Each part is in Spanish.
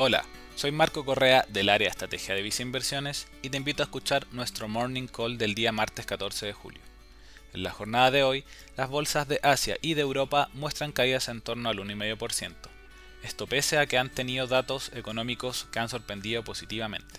Hola, soy Marco Correa del área Estrategia de Visa Inversiones y te invito a escuchar nuestro Morning Call del día martes 14 de julio. En la jornada de hoy, las bolsas de Asia y de Europa muestran caídas en torno al 1,5%. Esto pese a que han tenido datos económicos que han sorprendido positivamente.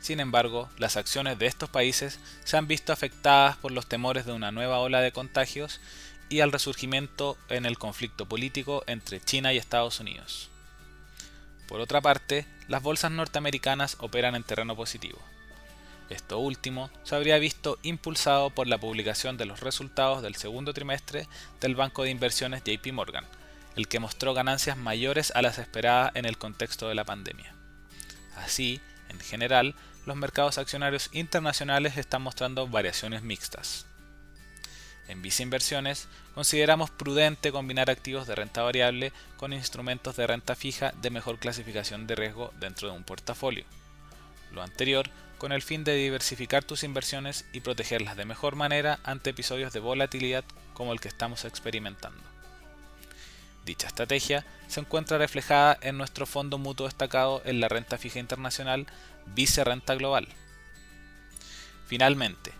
Sin embargo, las acciones de estos países se han visto afectadas por los temores de una nueva ola de contagios y al resurgimiento en el conflicto político entre China y Estados Unidos. Por otra parte, las bolsas norteamericanas operan en terreno positivo. Esto último se habría visto impulsado por la publicación de los resultados del segundo trimestre del banco de inversiones JP Morgan, el que mostró ganancias mayores a las esperadas en el contexto de la pandemia. Así, en general, los mercados accionarios internacionales están mostrando variaciones mixtas. En Visa Inversiones consideramos prudente combinar activos de renta variable con instrumentos de renta fija de mejor clasificación de riesgo dentro de un portafolio. Lo anterior con el fin de diversificar tus inversiones y protegerlas de mejor manera ante episodios de volatilidad como el que estamos experimentando. Dicha estrategia se encuentra reflejada en nuestro fondo mutuo destacado en la renta fija internacional Vice Renta Global. Finalmente,